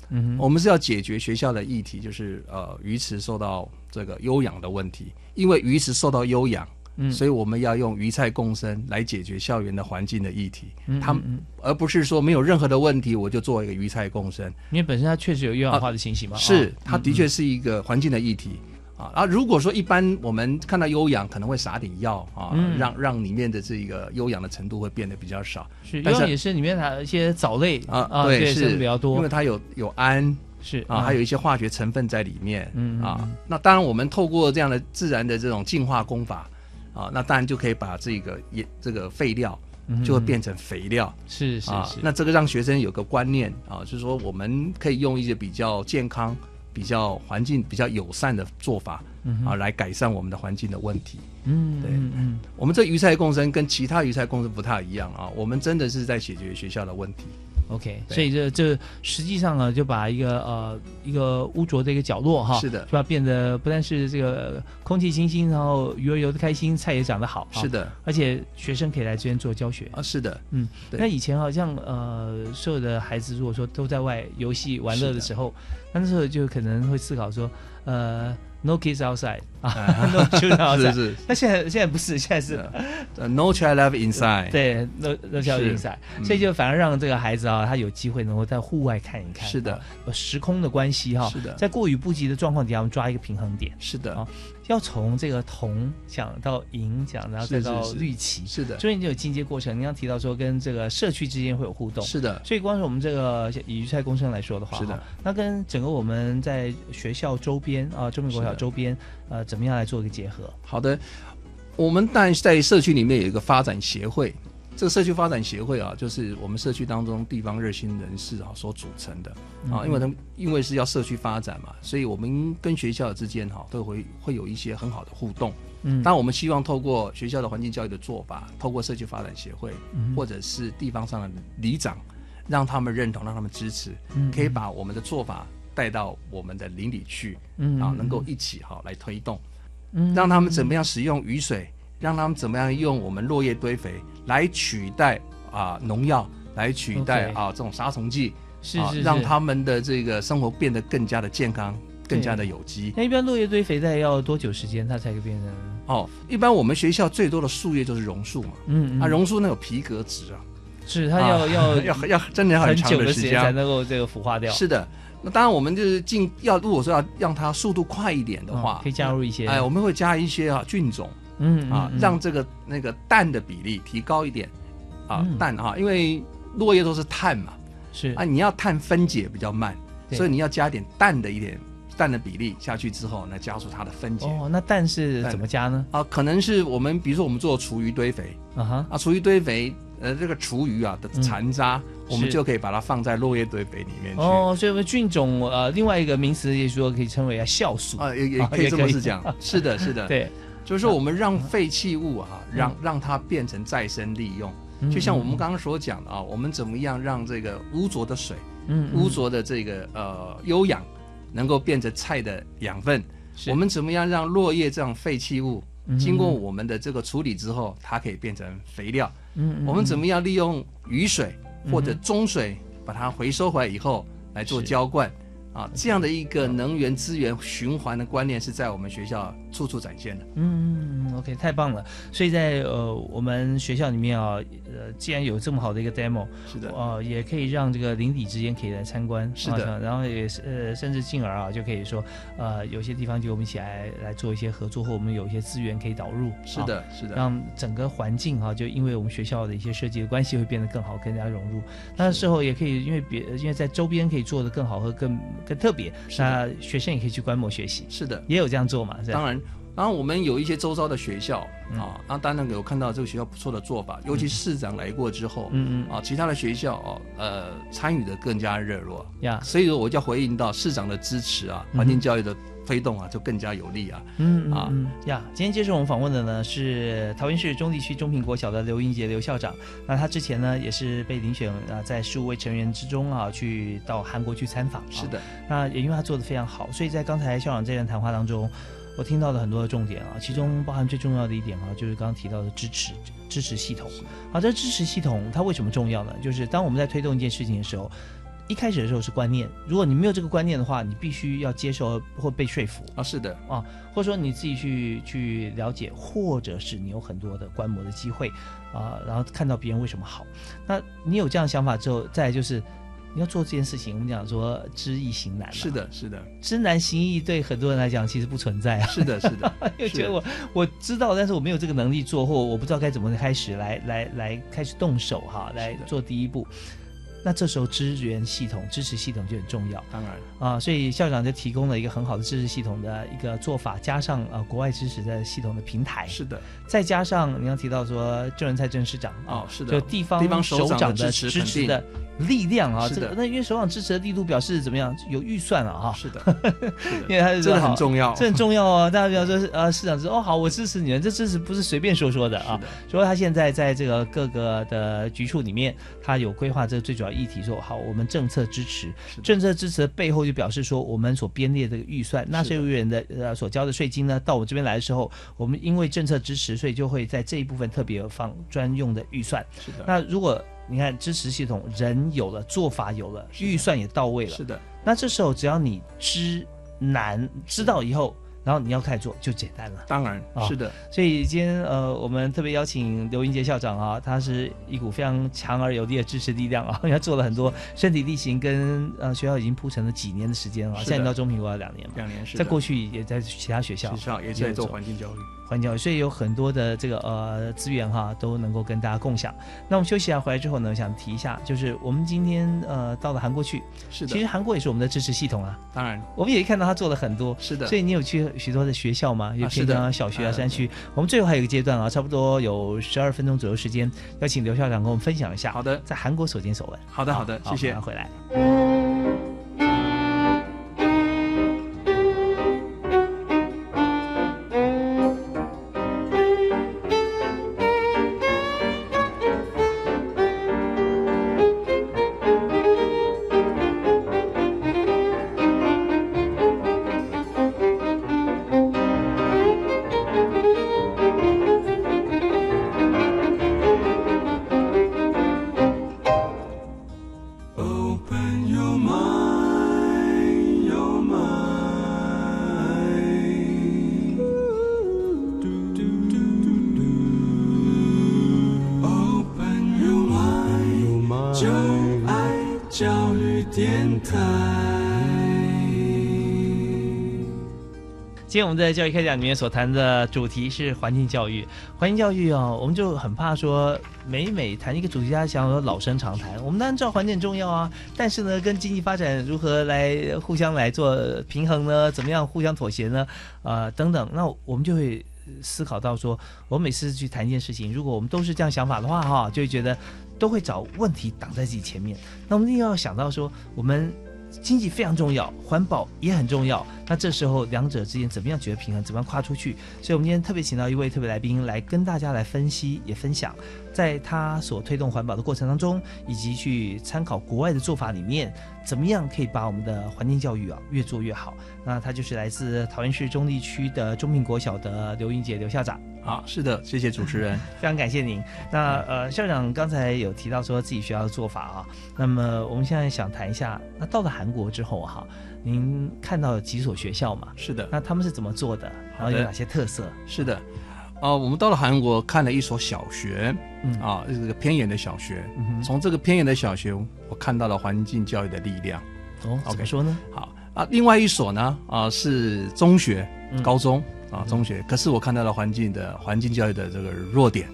嗯，我们是要解决学校的议题，就是呃鱼池受到这个优氧的问题。因为鱼池受到优氧，嗯，所以我们要用鱼菜共生来解决校园的环境的议题。嗯，它而不是说没有任何的问题，我就做一个鱼菜共生。因为本身它确实有优氧化的情形嘛，是它的确是一个环境的议题。啊，啊，如果说一般我们看到优氧，可能会撒点药啊，让让里面的这个优氧的程度会变得比较少。是，优氧也是里面的一些藻类啊，对，是比较多，因为它有有氨，是啊，还有一些化学成分在里面。嗯啊，那当然我们透过这样的自然的这种净化功法啊，那当然就可以把这个也这个废料就会变成肥料。是是是，那这个让学生有个观念啊，就是说我们可以用一些比较健康。比较环境比较友善的做法啊，来改善我们的环境的问题。嗯，对，嗯，我们这鱼菜共生跟其他鱼菜共生不太一样啊，我们真的是在解决学校的问题。OK，所以这这实际上呢，就把一个呃一个污浊的一个角落哈，是的，是吧变得不但是这个空气清新，然后鱼儿游的开心，菜也长得好，是的，而且学生可以来这边做教学。啊，是的，嗯，那以前好像呃所有的孩子如果说都在外游戏玩乐的时候，那时候就可能会思考说呃。No kids outside，No children outside。是是。那现在现在不是，现在是 No child left inside。对，No No child inside。所以就反而让这个孩子啊，他有机会能够在户外看一看。是的。时空的关系哈。是的。在过于不及的状况底下，我们抓一个平衡点。是的。啊。要从这个铜讲到银讲，然后再到绿旗，是的，所以你有进阶过程。你刚提到说跟这个社区之间会有互动，是的。所以光是我们这个以鱼菜共生来说的话，是的。那跟整个我们在学校周边啊，中美国小周边，呃，怎么样来做一个结合？好的，我们但在社区里面有一个发展协会。这个社区发展协会啊，就是我们社区当中地方热心人士啊所组成的啊，因为他们因为是要社区发展嘛，所以我们跟学校之间哈都会会有一些很好的互动。嗯，当然我们希望透过学校的环境教育的做法，透过社区发展协会或者是地方上的里长，让他们认同，让他们支持，可以把我们的做法带到我们的邻里去，嗯啊，能够一起哈来推动，嗯让他们怎么样使用雨水。让他们怎么样用我们落叶堆肥来取代啊农药，来取代啊这种杀虫剂，是是，让他们的这个生活变得更加的健康，更加的有机。那一般落叶堆肥在要多久时间，它才会变成？哦，一般我们学校最多的树叶就是榕树嘛，嗯，啊榕树那有皮革质啊，是它要要 要要真的要很长的时间才能够这个腐化掉。是的。那当然，我们就是进要，如果说要让它速度快一点的话，可以加入一些，哎，我们会加一些啊菌种，嗯啊，让这个那个氮的比例提高一点，啊氮啊，因为落叶都是碳嘛，是啊，你要碳分解比较慢，所以你要加点氮的一点氮的比例下去之后，来加速它的分解。哦，那氮是怎么加呢？啊，可能是我们比如说我们做厨余堆肥，啊哈，啊厨余堆肥。呃，这个厨余啊的残渣，我们就可以把它放在落叶堆肥里面去。哦，所以菌种呃，另外一个名词也说可以称为啊酵素啊，也也 可以这么是讲。是的，是的，对，就是说我们让废弃物啊，让让它变成再生利用。就像我们刚刚所讲的啊，我们怎么样让这个污浊的水，嗯，污浊的这个呃优氧，能够变成菜的养分？我们怎么样让落叶这样废弃物？经过我们的这个处理之后，它可以变成肥料。嗯，我们怎么样利用雨水或者中水把它回收回来以后来做浇灌？啊，这样的一个能源资源循环的观念是在我们学校处处展现的。嗯，OK，太棒了。所以在呃我们学校里面啊，呃，既然有这么好的一个 demo，是的，呃，也可以让这个邻里之间可以来参观，是的。然后也是呃，甚至进而啊，就可以说呃，有些地方就我们一起来来做一些合作，或我们有一些资源可以导入。是的，是的。让整个环境哈，就因为我们学校的一些设计的关系，会变得更好，更加融入。那事后也可以，因为别因为在周边可以做的更好和更。更特别，那学生也可以去观摩学习。是的，也有这样做嘛？当然，然后我们有一些周遭的学校啊，那当然有看到这个学校不错的做法，尤其市长来过之后，嗯嗯啊，其他的学校哦，呃，参与的更加热络呀。所以说，我就回应到市长的支持啊，环境教育的。推动啊，就更加有利啊！嗯啊呀，今天接受我们访问的呢是桃园市中地区中平国小的刘英杰刘校长。那他之前呢也是被遴选啊，在十五位成员之中啊，去到韩国去参访。是的，那也因为他做的非常好，所以在刚才校长这段谈话当中，我听到了很多的重点啊，其中包含最重要的一点啊，就是刚刚提到的支持支持系统。好，这支持系统它为什么重要呢？就是当我们在推动一件事情的时候。一开始的时候是观念，如果你没有这个观念的话，你必须要接受或被说服啊，是的啊，或者说你自己去去了解，或者是你有很多的观摩的机会啊，然后看到别人为什么好，那你有这样想法之后，再就是你要做这件事情，我们讲说知易行难，是的，是的，知难行易对很多人来讲其实不存在啊，是的，是的，又觉得我我知道，但是我没有这个能力做，或我不知道该怎么开始来来来开始动手哈，来做第一步。那这时候支援系统、支持系统就很重要。当然啊，所以校长就提供了一个很好的支持系统的一个做法，加上呃国外支持的系统的平台。是的，再加上你刚提到说郑仁才郑市长啊，是的，就地方地方首长的支持的力量啊，这个那因为首长支持的力度表示怎么样？有预算了哈。是的，因为他是这很重要，这很重要啊！大家比方说呃市长说哦好，我支持你们，这支持不是随便说说的啊。所以他现在在这个各个的局处里面，他有规划这个最主要议题，说好，我们政策支持，政策支持的背后就表示说，我们所编列这个预算，纳税人的呃所交的税金呢，到我这边来的时候，我们因为政策支持，所以就会在这一部分特别放专用的预算。是的。那如果你看支持系统，人有了，做法有了，预算也到位了，是的。那这时候只要你知难，知道以后。然后你要开始做就简单了，当然是的。所以今天呃，我们特别邀请刘英杰校长啊，他是一股非常强而有力的支持力量啊，他做了很多身体力行，跟呃学校已经铺成了几年的时间啊，现在到中平国要两年，两年是。在过去也在其他学校，学校也在做环境教育。环境，所以有很多的这个呃资源哈，都能够跟大家共享。那我们休息一下回来之后呢，想提一下，就是我们今天呃到了韩国去，是的，其实韩国也是我们的支持系统啊。当然，我们也看到他做了很多，是的。所以你有去许多的学校吗？有平常小学啊、山区。我们最后还有一个阶段啊，差不多有十二分钟左右时间，要请刘校长跟我们分享一下。好的，在韩国所见所闻。好的，好的，谢谢。回来。今天我们在教育开讲里面所谈的主题是环境教育。环境教育哦，我们就很怕说，每每谈一个主题，大家想说老生常谈。我们当然知道环境重要啊，但是呢，跟经济发展如何来互相来做平衡呢？怎么样互相妥协呢？呃，等等，那我们就会思考到说，我每次去谈一件事情，如果我们都是这样想法的话，哈，就会觉得都会找问题挡在自己前面。那我们一定要想到说，我们。经济非常重要，环保也很重要。那这时候两者之间怎么样取得平衡？怎么样跨出去？所以，我们今天特别请到一位特别来宾来跟大家来分析，也分享，在他所推动环保的过程当中，以及去参考国外的做法里面，怎么样可以把我们的环境教育啊越做越好？那他就是来自桃园市中立区的中平国小的刘英杰刘校长。好，是的，谢谢主持人，非常感谢您。那呃，校长刚才有提到说自己学校的做法啊，那么我们现在想谈一下，那到了韩国之后哈，您看到几所学校嘛？是的，那他们是怎么做的？然后有哪些特色？是的，哦，我们到了韩国看了一所小学，嗯啊，这个偏远的小学，从这个偏远的小学，我看到了环境教育的力量。哦，怎么说呢？好啊，另外一所呢，啊是中学、高中。啊，中学，可是我看到了环境的环境教育的这个弱点，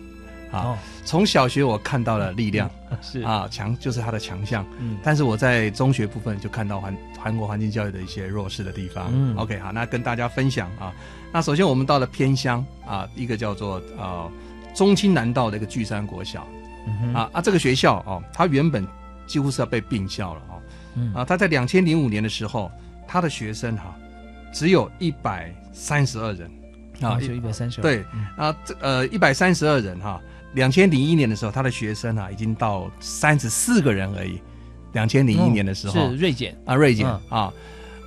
啊，从小学我看到了力量，是。啊，强就是他的强项，嗯，但是我在中学部分就看到韩韩国环境教育的一些弱势的地方，嗯，OK，好，那跟大家分享啊，那首先我们到了偏乡啊，一个叫做啊中青南道的一个巨山国小，嗯啊啊，这个学校哦，它原本几乎是要被并校了哦，嗯。啊，他在两千零五年的时候，他的学生哈。只有一百三十二人。啊，就一百三十二。对啊，这呃一百三十二人哈。两千零一年的时候，他的学生啊已经到三十四个人而已。两千零一年的时候。是锐减。啊，锐减啊。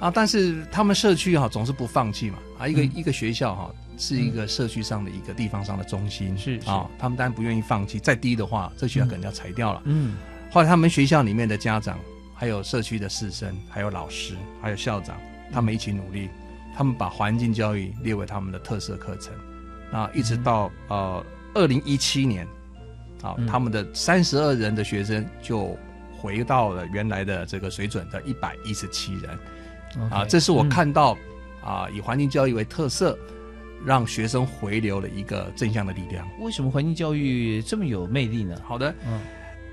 啊！但是他们社区哈总是不放弃嘛。啊，一个一个学校哈是一个社区上的一个地方上的中心。是啊，他们当然不愿意放弃，再低的话，这学校可能要裁掉了。嗯，后来他们学校里面的家长，还有社区的师生，还有老师，还有校长。他们一起努力，他们把环境教育列为他们的特色课程，啊，一直到呃二零一七年，啊，他们的三十二人的学生就回到了原来的这个水准的一百一十七人，啊，这是我看到啊以环境教育为特色，让学生回流的一个正向的力量。为什么环境教育这么有魅力呢？好的，嗯，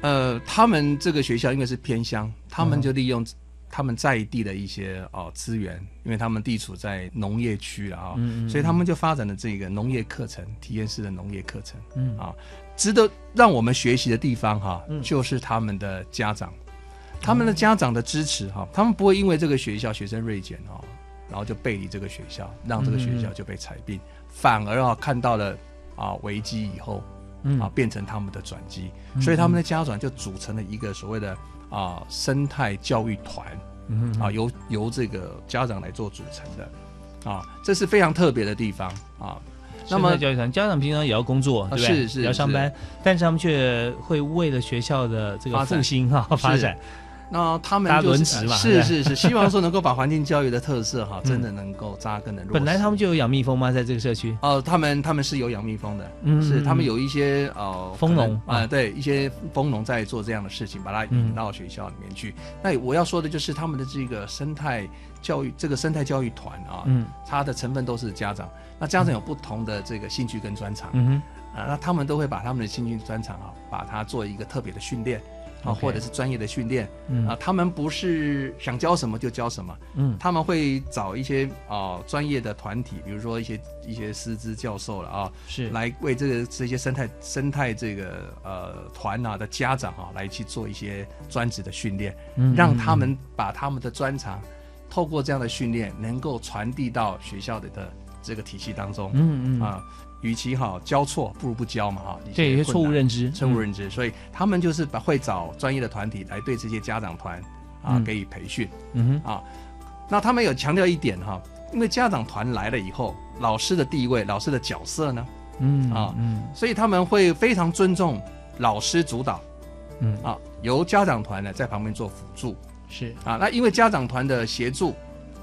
呃，他们这个学校应该是偏乡，他们就利用。他们在地的一些哦资源，因为他们地处在农业区啊，所以他们就发展了这个农业课程，体验式的农业课程，嗯。啊，值得让我们学习的地方哈，就是他们的家长，他们的家长的支持哈，他们不会因为这个学校学生锐减哦，然后就背离这个学校，让这个学校就被裁并，反而啊看到了啊危机以后，啊变成他们的转机，所以他们的家长就组成了一个所谓的。啊生态教育团，嗯啊由由这个家长来做组成的，啊这是非常特别的地方啊。那么教育团家长平常也要工作，对不对？是是要上班，但是他们却会为了学校的这个复兴哈发展。那他们就是是是是，希望说能够把环境教育的特色哈，真的能够扎根的。本来他们就有养蜜蜂吗？在这个社区？哦，他们他们是有养蜜蜂的，嗯，是他们有一些呃蜂农啊，对，一些蜂农在做这样的事情，把它引到学校里面去。那我要说的就是他们的这个生态教育，这个生态教育团啊，嗯，它的成分都是家长。那家长有不同的这个兴趣跟专长，嗯，啊，那他们都会把他们的兴趣专长啊，把它做一个特别的训练。啊，或者是专业的训练，啊，他们不是想教什么就教什么，嗯，他们会找一些啊专业的团体，比如说一些一些师资教授了啊，是。来为这个这些生态生态这个呃团啊的家长啊来去做一些专职的训练，嗯，让他们把他们的专长透过这样的训练能够传递到学校的的这个体系当中，嗯嗯。啊。与其哈教错，不如不教嘛哈。对，一些错误认知，错误认知，所以他们就是把会找专业的团体来对这些家长团啊给予培训。嗯哼啊，那他们有强调一点哈，因为家长团来了以后，老师的地位、老师的角色呢，嗯啊嗯，所以他们会非常尊重老师主导，嗯啊，由家长团呢在旁边做辅助。是啊，那因为家长团的协助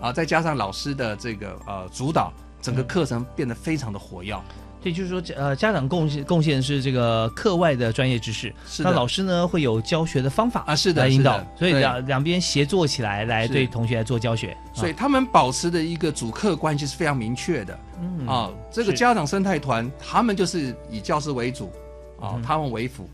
啊，再加上老师的这个呃主导，整个课程变得非常的活跃。对，就是说，呃，家长贡献贡献是这个课外的专业知识，那老师呢会有教学的方法啊，是的，来引导，所以两两边协作起来，来对同学来做教学，所以他们保持的一个主客关系是非常明确的，嗯啊，这个家长生态团，他们就是以教师为主，啊，他们为辅，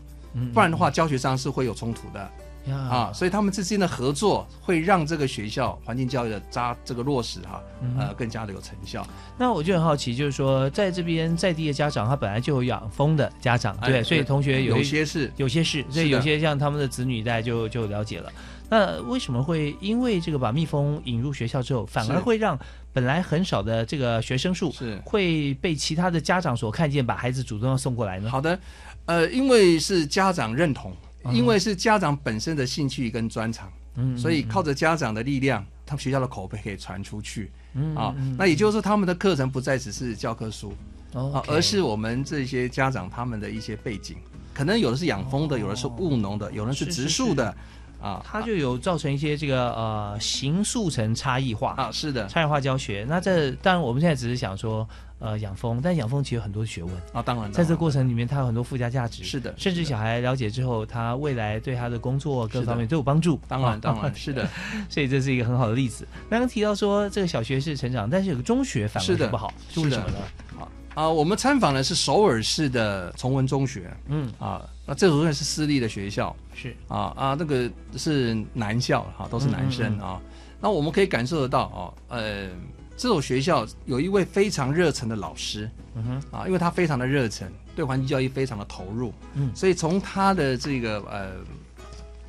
不然的话，教学上是会有冲突的。啊，所以他们之间的合作会让这个学校环境教育的扎这个落实哈，呃，更加的有成效。那我就很好奇，就是说在这边在地的家长，他本来就有养蜂的家长，对，所以同学有些是有些是，所以有些像他们的子女在就就了解了。那为什么会因为这个把蜜蜂引入学校之后，反而会让本来很少的这个学生数是会被其他的家长所看见，把孩子主动要送过来呢？好的，呃，因为是家长认同。因为是家长本身的兴趣跟专长，嗯，所以靠着家长的力量，他们学校的口碑可以传出去，嗯啊，那也就是说，他们的课程不再只是教科书，哦，而是我们这些家长他们的一些背景，可能有的是养蜂的，有的是务农的，有的是植树的，啊，它就有造成一些这个呃形塑层差异化啊，是的，差异化教学。那这当然我们现在只是想说。呃，养蜂，但养蜂其实有很多学问啊。当然，在这过程里面，它有很多附加价值。是的，甚至小孩了解之后，他未来对他的工作各方面都有帮助。当然，当然是的。所以这是一个很好的例子。刚刚提到说，这个小学是成长，但是有个中学反而不好，是为什么呢？啊啊，我们参访的是首尔市的崇文中学。嗯啊，那这所中学是私立的学校。是啊啊，那个是男校哈，都是男生啊。那我们可以感受得到哦，呃。这所学校有一位非常热忱的老师，嗯哼，啊，因为他非常的热忱，对环境教育非常的投入，嗯，所以从他的这个呃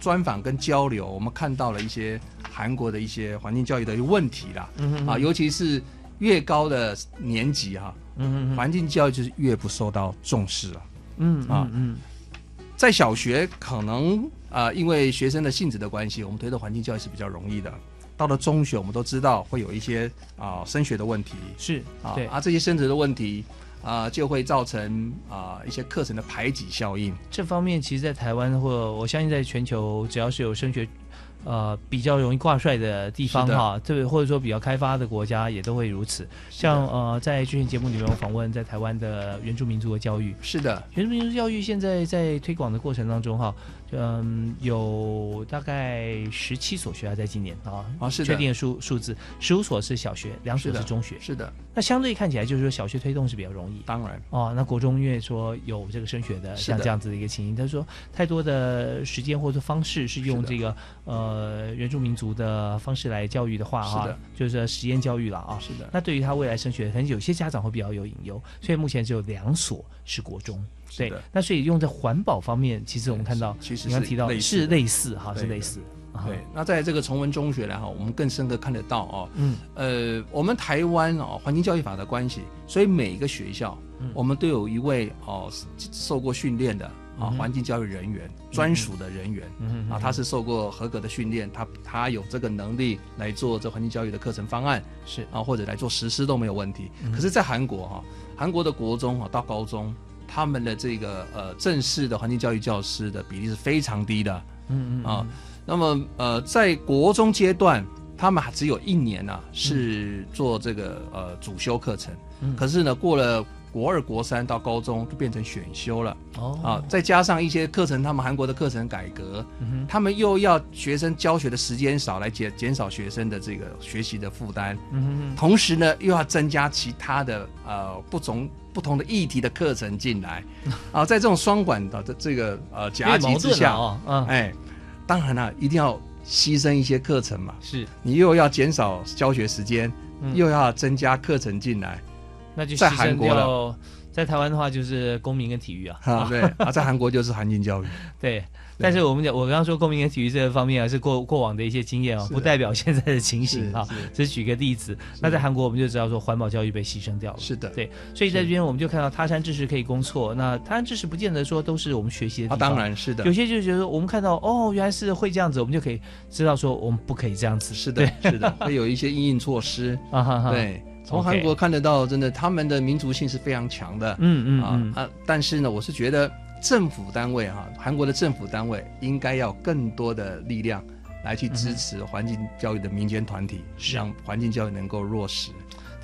专访跟交流，我们看到了一些韩国的一些环境教育的问题啦，嗯哼，啊，尤其是越高的年级哈，嗯哼，环境教育就是越不受到重视了，嗯啊。嗯，在小学可能啊，因为学生的性质的关系，我们推动环境教育是比较容易的。到了中学，我们都知道会有一些啊升学的问题，是啊，对啊，这些升职的问题啊，就会造成啊一些课程的排挤效应。这方面，其实，在台湾或我相信，在全球，只要是有升学。呃，比较容易挂帅的地方哈，这个或者说比较开发的国家也都会如此。像呃，在之前节目里面我访问在台湾的原住民族的教育，是的，原住民族教育现在在推广的过程当中哈，嗯，有大概十七所学校在今年啊，啊是确定的数数字，十五所是小学，两所是中学，是的。那相对看起来就是说小学推动是比较容易，当然。哦，那国中因为说有这个升学的像这样子的一个情形，他说太多的时间或者方式是用这个呃。呃，原住民族的方式来教育的话，哈，就是实验教育了啊。是的。那对于他未来升学，可能有些家长会比较有隐忧，所以目前只有两所是国中。对。那所以用在环保方面，其实我们看到，其实你刚提到是类似哈，是类似。对。那在这个崇文中学呢，哈，我们更深刻看得到哦。嗯。呃，我们台湾哦，环境教育法的关系，所以每一个学校，我们都有一位哦受过训练的啊环境教育人员专属的人员。啊，他是受过合格的训练，他他有这个能力来做这环境教育的课程方案是。啊，或者来做实施都没有问题。可是，在韩国哈，韩国的国中啊到高中，他们的这个呃正式的环境教育教师的比例是非常低的。嗯嗯啊，那么呃在国中阶段。他们还只有一年呢，是做这个呃主修课程，可是呢，过了国二、国三到高中就变成选修了。哦，啊，再加上一些课程，他们韩国的课程改革，他们又要学生教学的时间少，来减减少学生的这个学习的负担。嗯同时呢，又要增加其他的呃不同不同的议题的课程进来。啊，在这种双管的这个呃夹击之下，嗯哎，当然了，一定要。牺牲一些课程嘛，是你又要减少教学时间，又要增加课程进来，那就在韩国了。在台湾的话，就是公民跟体育啊。啊，对啊，在韩国就是韩进教育。对。但是我们讲，我刚刚说公民跟体育这个方面啊，是过过往的一些经验啊，不代表现在的情形啊。只是举个例子。那在韩国，我们就知道说环保教育被牺牲掉了。是的，对。所以在这边我们就看到他山之石可以攻错。那他山之石不见得说都是我们学习的地方。当然是的。有些就觉得我们看到哦，原来是会这样子，我们就可以知道说我们不可以这样子。是的，是的，会有一些应应措施 啊哈哈。对，从韩国看得到，真的他们的民族性是非常强的。嗯嗯啊啊！但是呢，我是觉得。政府单位哈，韩国的政府单位应该要更多的力量来去支持环境教育的民间团体，让环境教育能够落实。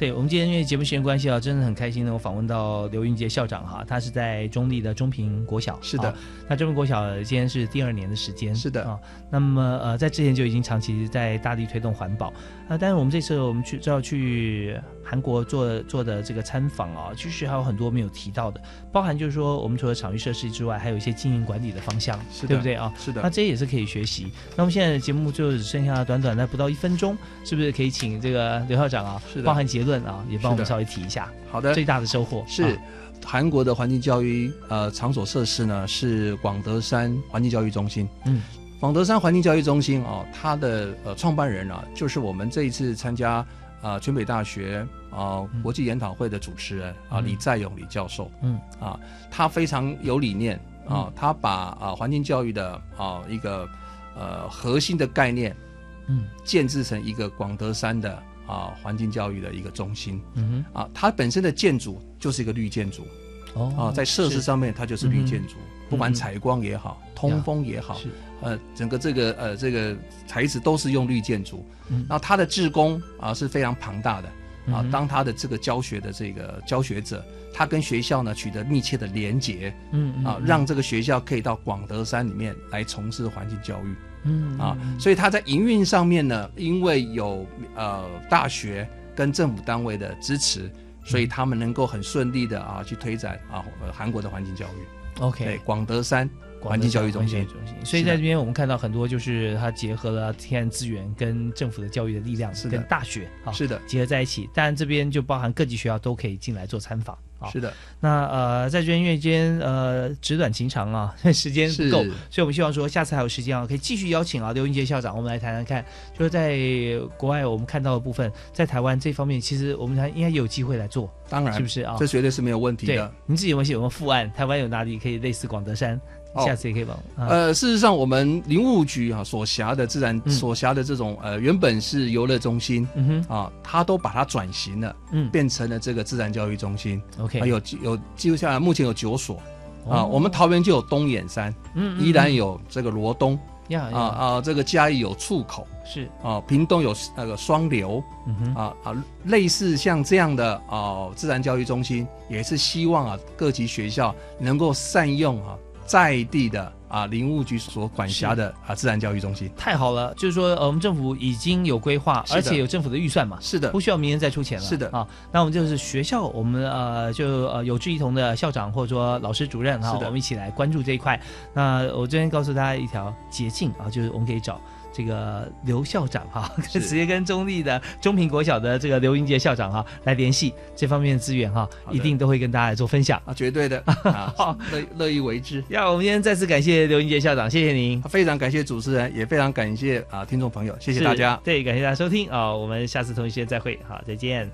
对我们今天因为节目时间关系啊，真的很开心呢。我访问到刘云杰校长哈，他是在中立的中平国小。是的，那中平国小今天是第二年的时间。是的啊，那么呃，在之前就已经长期在大力推动环保啊。但是我们这次我们去就要去韩国做做的这个参访啊，其实还有很多没有提到的，包含就是说我们除了场域设施之外，还有一些经营管理的方向，对不对啊？是的，那这也是可以学习。那我们现在的节目就只剩下短短的不到一分钟，是不是可以请这个刘校长啊，包含结论？啊，也帮我们稍微提一下。好的，最大的收获是韩国的环境教育呃场所设施呢，是广德山环境教育中心。嗯，广德山环境教育中心啊，它的呃创办人啊，就是我们这一次参加啊全北大学啊国际研讨会的主持人啊李在勇李教授。嗯，啊，他非常有理念啊，他把啊环境教育的啊一个呃核心的概念，嗯，建制成一个广德山的。啊，环境教育的一个中心，嗯哼，啊，它本身的建筑就是一个绿建筑，哦，啊，在设施上面它就是绿建筑，不管采光也好，通风也好，呃，整个这个呃这个材质都是用绿建筑，嗯，那它的职工啊是非常庞大的，啊，当他的这个教学的这个教学者，他跟学校呢取得密切的连结，嗯，啊，让这个学校可以到广德山里面来从事环境教育。嗯啊，所以他在营运上面呢，因为有呃大学跟政府单位的支持，所以他们能够很顺利的啊去推展啊韩国的环境教育。OK，对，广德山环境教育中心。所以在这边我们看到很多就是它结合了天然资源跟政府的教育的力量，是跟大学啊是的结合在一起。当然这边就包含各级学校都可以进来做参访。是的，那呃，在这边因为今天呃，纸短情长啊，时间不够，所以我们希望说下次还有时间啊，可以继续邀请啊刘英杰校长，我们来谈谈看，就是在国外我们看到的部分，在台湾这方面，其实我们还应该有机会来做，当然是不是啊？这绝对是没有问题的。你自己有没有写过副案？台湾有哪里可以类似广德山？下次也可以帮。呃，事实上，我们林务局啊所辖的自然所辖的这种呃，原本是游乐中心，嗯哼，啊，它都把它转型了，嗯，变成了这个自然教育中心。OK，有有记录下来，目前有九所啊。我们桃园就有东眼山，嗯，依然有这个罗东，呀啊啊，这个嘉义有出口，是啊，屏东有那个双流，嗯哼，啊啊，类似像这样的啊自然教育中心，也是希望啊各级学校能够善用啊。在地的啊，林务局所管辖的啊，自然教育中心太好了，就是说，呃，我们政府已经有规划，而且有政府的预算嘛，是的，不需要明年再出钱了，是的啊。那我们就是学校，我们呃，就呃有志一同的校长或者说老师主任哈，我们一起来关注这一块。那我这边告诉大家一条捷径啊，就是我们可以找。这个刘校长哈，直接跟中立的中平国小的这个刘英杰校长哈来联系这方面的资源哈，一定都会跟大家来做分享。啊，绝对的，好。乐乐意为之。要我们今天再次感谢刘英杰校长，谢谢您，非常感谢主持人，也非常感谢啊听众朋友，谢谢大家，对，感谢大家收听啊，我们下次同一时间再会，好，再见。